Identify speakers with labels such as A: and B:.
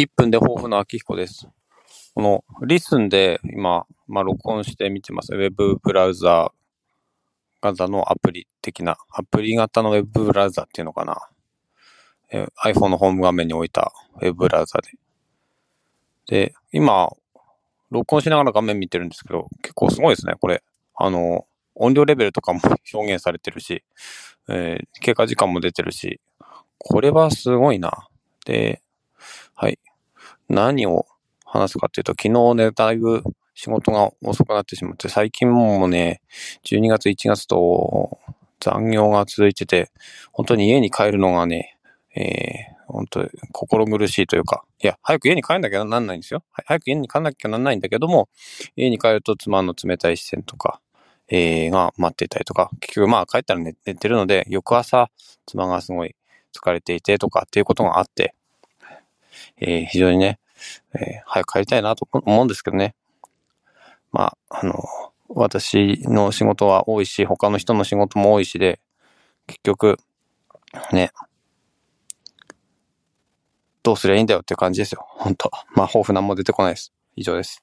A: 1分で抱負の秋彦です。このリスンで今、まあ、録音して見てます。ウェブブラウザー型のアプリ的な、アプリ型のウェブブラウザっていうのかな。え iPhone のホーム画面に置いたウェブブラウザで。で、今、録音しながら画面見てるんですけど、結構すごいですね、これ。あの、音量レベルとかも表現されてるし、えー経過時間も出てるし、これはすごいな。で、はい。何を話すかっていうと、昨日ね、だいぶ仕事が遅くなってしまって、最近もね、12月、1月と残業が続いてて、本当に家に帰るのがね、えー、本当心苦しいというか、いや、早く家に帰んなきゃなんないんですよ。早く家に帰んなきゃなんないんだけども、家に帰ると妻の冷たい視線とか、えー、が待っていたりとか、結局まあ帰ったら寝寝てるので、翌朝、妻がすごい疲れていてとかっていうことがあって、えー非常にね、えー早く帰りたいなと思うんですけどね。まあ、あの、私の仕事は多いし、他の人の仕事も多いしで、結局、ね、どうすりゃいいんだよって感じですよ。本当まあ、抱負なんも出てこないです。以上です。